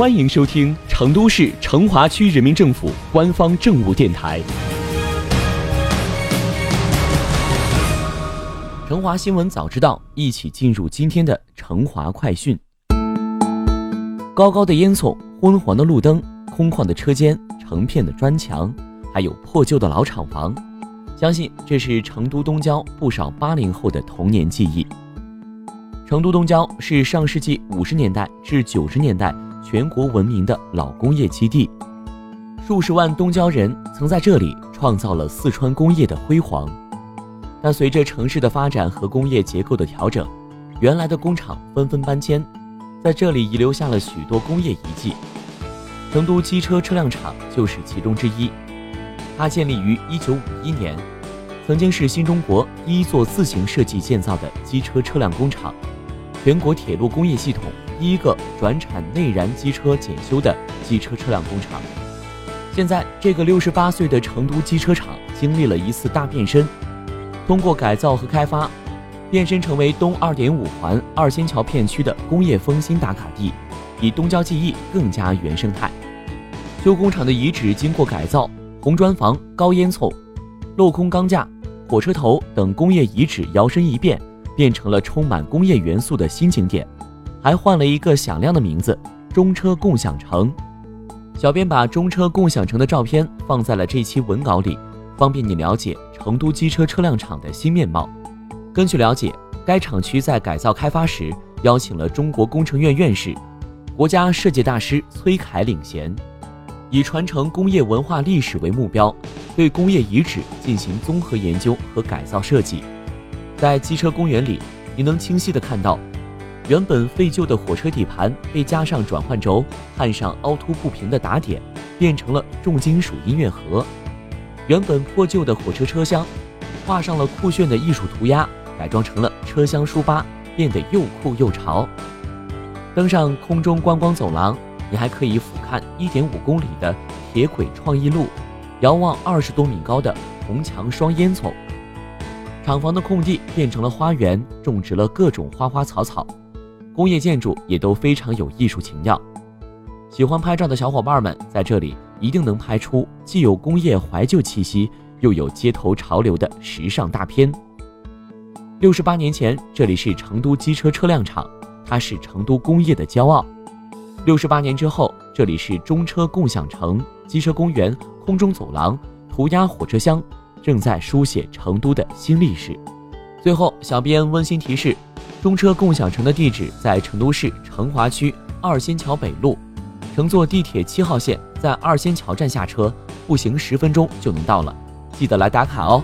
欢迎收听成都市成华区人民政府官方政务电台。成华新闻早知道，一起进入今天的成华快讯。高高的烟囱、昏黄的路灯、空旷的车间、成片的砖墙，还有破旧的老厂房，相信这是成都东郊不少八零后的童年记忆。成都东郊是上世纪五十年代至九十年代全国闻名的老工业基地，数十万东郊人曾在这里创造了四川工业的辉煌。但随着城市的发展和工业结构的调整，原来的工厂纷纷搬迁，在这里遗留下了许多工业遗迹。成都机车车辆厂就是其中之一，它建立于一九五一年，曾经是新中国第一座自行设计建造的机车车辆工厂。全国铁路工业系统第一个转产内燃机车检修的机车车辆工厂。现在，这个六十八岁的成都机车厂经历了一次大变身，通过改造和开发，变身成为东二点五环二仙桥片区的工业风新打卡地，比东郊记忆更加原生态。旧工厂的遗址经过改造，红砖房、高烟囱、镂空钢架、火车头等工业遗址摇身一变。变成了充满工业元素的新景点，还换了一个响亮的名字——中车共享城。小编把中车共享城的照片放在了这期文稿里，方便你了解成都机车车辆厂的新面貌。根据了解，该厂区在改造开发时邀请了中国工程院院士、国家设计大师崔凯领衔，以传承工业文化历史为目标，对工业遗址进行综合研究和改造设计。在机车公园里，你能清晰地看到，原本废旧的火车底盘被加上转换轴，焊上凹凸不平的打点，变成了重金属音乐盒；原本破旧的火车车厢，画上了酷炫的艺术涂鸦，改装成了车厢书吧，变得又酷又潮。登上空中观光走廊，你还可以俯瞰1.5公里的铁轨创意路，遥望二十多米高的红墙双烟囱。厂房的空地变成了花园，种植了各种花花草草，工业建筑也都非常有艺术情调。喜欢拍照的小伙伴们在这里一定能拍出既有工业怀旧气息，又有街头潮流的时尚大片。六十八年前，这里是成都机车车辆厂，它是成都工业的骄傲。六十八年之后，这里是中车共享城、机车公园、空中走廊、涂鸦火车厢。正在书写成都的新历史。最后，小编温馨提示：中车共享城的地址在成都市成华区二仙桥北路。乘坐地铁七号线，在二仙桥站下车，步行十分钟就能到了。记得来打卡哦。